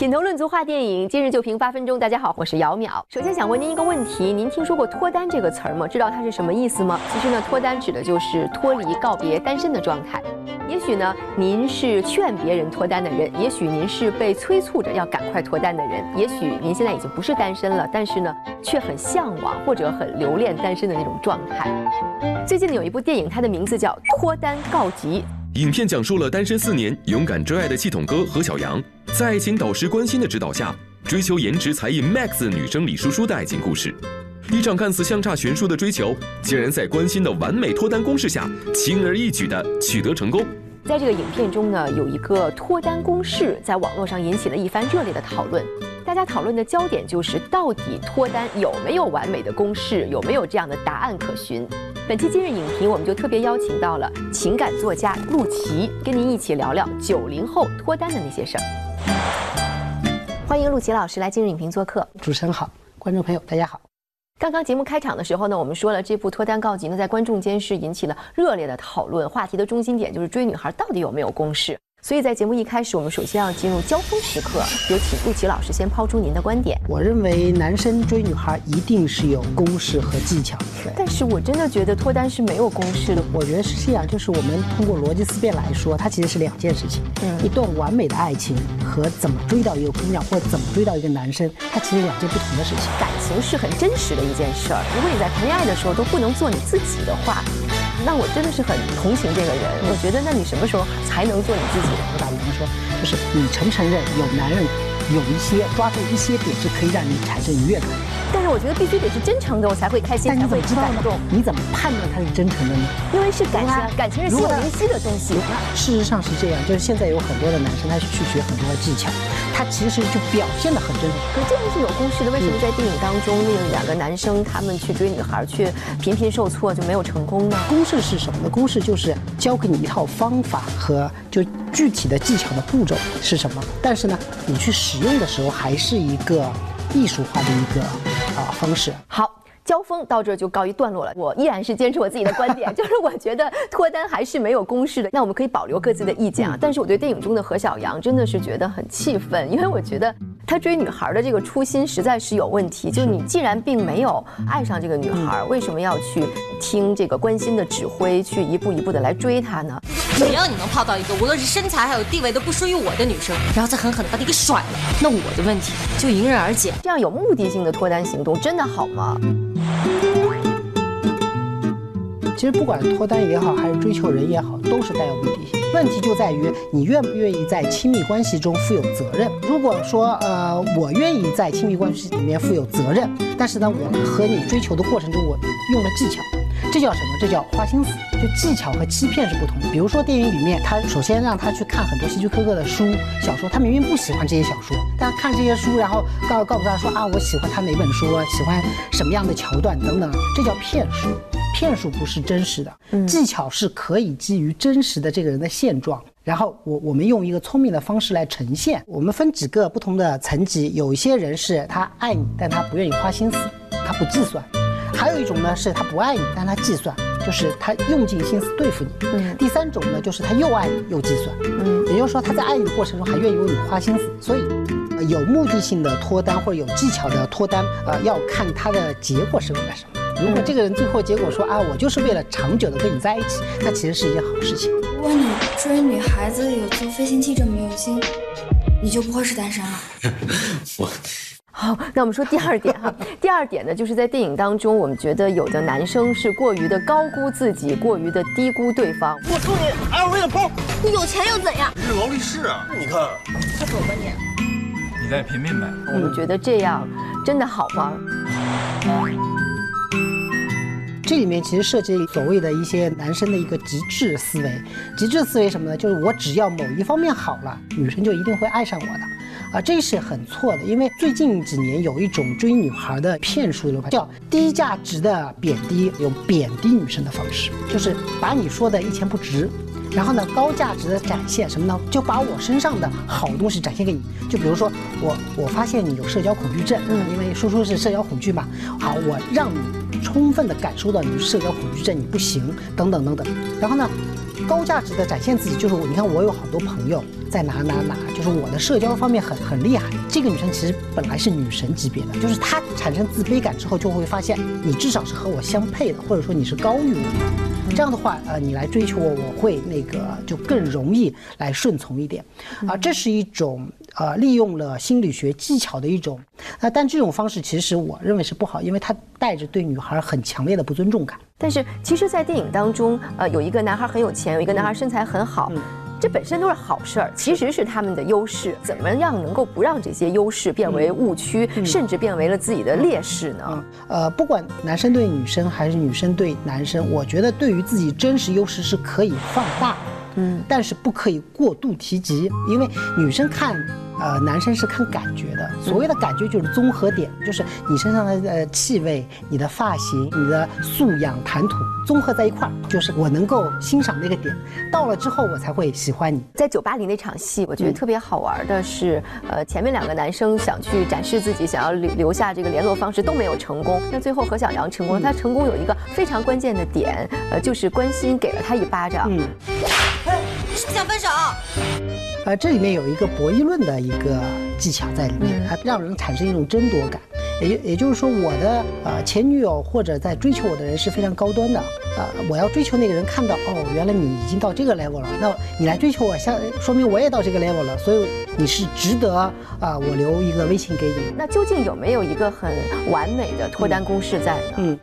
品头论足话电影，今日就评八分钟。大家好，我是姚淼。首先想问您一个问题：您听说过脱单这个词儿吗？知道它是什么意思吗？其实呢，脱单指的就是脱离、告别单身的状态。也许呢，您是劝别人脱单的人；也许您是被催促着要赶快脱单的人；也许您现在已经不是单身了，但是呢，却很向往或者很留恋单身的那种状态。最近呢，有一部电影，它的名字叫《脱单告急》。影片讲述了单身四年、勇敢追爱的系统哥何小阳，在爱情导师关心的指导下，追求颜值才艺 MAX 的女生李叔叔的爱情故事。一场看似相差悬殊的追求，竟然在关心的完美脱单公式下，轻而易举地取得成功。在这个影片中呢，有一个脱单公式，在网络上引起了一番热烈的讨论。大家讨论的焦点就是，到底脱单有没有完美的公式，有没有这样的答案可循？本期今日影评，我们就特别邀请到了情感作家陆琪，跟您一起聊聊九零后脱单的那些事儿。欢迎陆琪老师来今日影评做客。主持人好，观众朋友大家好。刚刚节目开场的时候呢，我们说了这部《脱单告急》呢，在观众间是引起了热烈的讨论，话题的中心点就是追女孩到底有没有公式。所以在节目一开始，我们首先要进入交锋时刻，有请陆琪老师先抛出您的观点。我认为男生追女孩一定是有公式和技巧的，但是我真的觉得脱单是没有公式的。我觉得是这样，就是我们通过逻辑思辨来说，它其实是两件事情。嗯，一段完美的爱情和怎么追到一个姑娘或者怎么追到一个男生，它其实两件不同的事情。感情是很真实的一件事儿，如果你在谈恋爱的时候都不能做你自己的话。那我真的是很同情这个人，我觉得那你什么时候才能做你自己？我打比方说，就是你承不承认有男人有一些抓住一些点是可以让你产生愉悦感？但是我觉得必须得是真诚的，我才会开心，才会感动。你怎么判断他是真诚的呢？因为是感情，感情是心有灵犀的东西。事实上是这样，就是现在有很多的男生，他去学很多的技巧。他其实就表现的很真诚，可这个是有公式的。为什么在电影当中，那两个男生他们去追女孩，却频频受挫，就没有成功呢？公式是什么呢？公式就是教给你一套方法和就具体的技巧的步骤是什么。但是呢，你去使用的时候，还是一个艺术化的一个啊方式。好。交锋到这就告一段落了。我依然是坚持我自己的观点，就是我觉得脱单还是没有公式的。那我们可以保留各自的意见啊。但是我对电影中的何小阳真的是觉得很气愤，因为我觉得他追女孩的这个初心实在是有问题。就你既然并没有爱上这个女孩，为什么要去听这个关心的指挥，去一步一步的来追她呢？只要你能泡到一个无论是身材还有地位都不输于我的女生，然后再狠狠的把你给甩了，那我的问题就迎刃而解。这样有目的性的脱单行动真的好吗？其实不管脱单也好，还是追求人也好，都是带有目的性。问题就在于你愿不愿意在亲密关系中负有责任。如果说呃，我愿意在亲密关系里面负有责任，但是呢，我和你追求的过程中，我用了技巧，这叫什么？这叫花心思。就技巧和欺骗是不同的。比如说电影里面，他首先让他去看很多希区柯克的书、小说，他明明不喜欢这些小说，但看这些书，然后告告诉他说啊，我喜欢他哪本书，喜欢什么样的桥段等等，这叫骗术。骗术不是真实的，技巧是可以基于真实的这个人的现状，然后我我们用一个聪明的方式来呈现。我们分几个不同的层级，有一些人是他爱你，但他不愿意花心思，他不计算；还有一种呢是他不爱你，但他计算，就是他用尽心思对付你。嗯。第三种呢就是他又爱你又计算。嗯。也就是说他在爱你的过程中还愿意为你花心思，所以有目的性的脱单或者有技巧的脱单，呃，要看他的结果是为了什么。如果这个人最后结果说啊，我就是为了长久的跟你在一起，那其实是一件好事情。如果你追女孩子有做飞行器这么用心，你就不会是单身了。我好，那我们说第二点哈。第二点呢，就是在电影当中，我们觉得有的男生是过于的高估自己，过于的低估对方。我抽你，LV 的包，你有钱又怎样？你是劳力士啊，你看。快走吧你。你再品品呗。我们觉得这样真的好吗？这里面其实涉及所谓的一些男生的一个极致思维，极致思维什么呢？就是我只要某一方面好了，女生就一定会爱上我的，啊，这是很错的。因为最近几年有一种追女孩的骗术的叫低价值的贬低，有贬低女生的方式，就是把你说的一钱不值。然后呢，高价值的展现什么呢？就把我身上的好东西展现给你。就比如说我，我发现你有社交恐惧症，嗯，因为叔叔是社交恐惧嘛。好，我让你充分的感受到你是社交恐惧症，你不行，等等等等。然后呢，高价值的展现自己，就是我，你看我有好多朋友在哪哪哪，就是我的社交方面很很厉害。这个女生其实本来是女神级别的，就是她产生自卑感之后，就会发现你至少是和我相配的，或者说你是高于我的。这样的话，呃，你来追求我，我会那个就更容易来顺从一点，啊，这是一种呃利用了心理学技巧的一种，那，但这种方式其实我认为是不好，因为它带着对女孩很强烈的不尊重感。但是其实，在电影当中，呃，有一个男孩很有钱，有一个男孩身材很好。这本身都是好事儿，其实是他们的优势。怎么样能够不让这些优势变为误区，甚至变为了自己的劣势呢？呃，不管男生对女生还是女生对男生，我觉得对于自己真实优势是可以放大，嗯，但是不可以过度提及，因为女生看。呃，男生是看感觉的，所谓的感觉就是综合点，就是你身上的呃气味、你的发型、你的素养、谈吐，综合在一块儿，就是我能够欣赏那个点。到了之后，我才会喜欢你。在酒吧里那场戏，我觉得特别好玩的是，呃，前面两个男生想去展示自己，想要留留下这个联络方式都没有成功。那最后何小阳成功了，他成功有一个非常关键的点，呃，就是关心给了他一巴掌。嗯，哎是不是想分手？呃，这里面有一个博弈论的一个技巧在里面，它让人产生一种争夺感。也也就是说，我的呃前女友或者在追求我的人是非常高端的，呃，我要追求那个人看到哦，原来你已经到这个 level 了，那你来追求我，像说明我也到这个 level 了，所以你是值得啊，我留一个微信给你。那究竟有没有一个很完美的脱单公式在呢？嗯。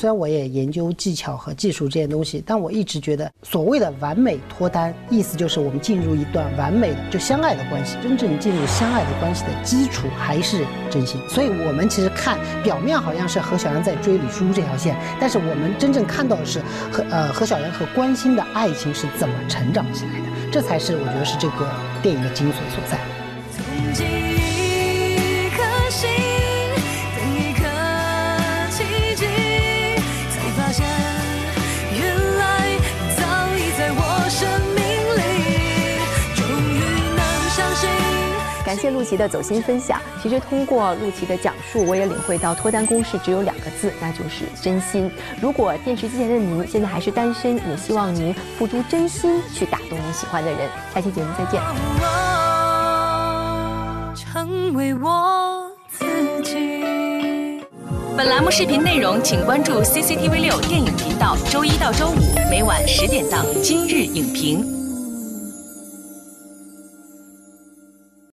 虽然我也研究技巧和技术这些东西，但我一直觉得所谓的完美脱单，意思就是我们进入一段完美的就相爱的关系。真正进入相爱的关系的基础还是真心。所以，我们其实看表面好像是何小阳在追李叔这条线，但是我们真正看到的是何呃何小阳和关心的爱情是怎么成长起来的，这才是我觉得是这个电影的精髓所在。感谢陆琪的走心分享。其实通过陆琪的讲述，我也领会到脱单公式只有两个字，那就是真心。如果电视机前的您现在还是单身，也希望您付出真心去打动你喜欢的人。下期节目再见。成为我自己。本栏目视频内容，请关注 CCTV 六电影频道，周一到周五每晚十点档《今日影评》。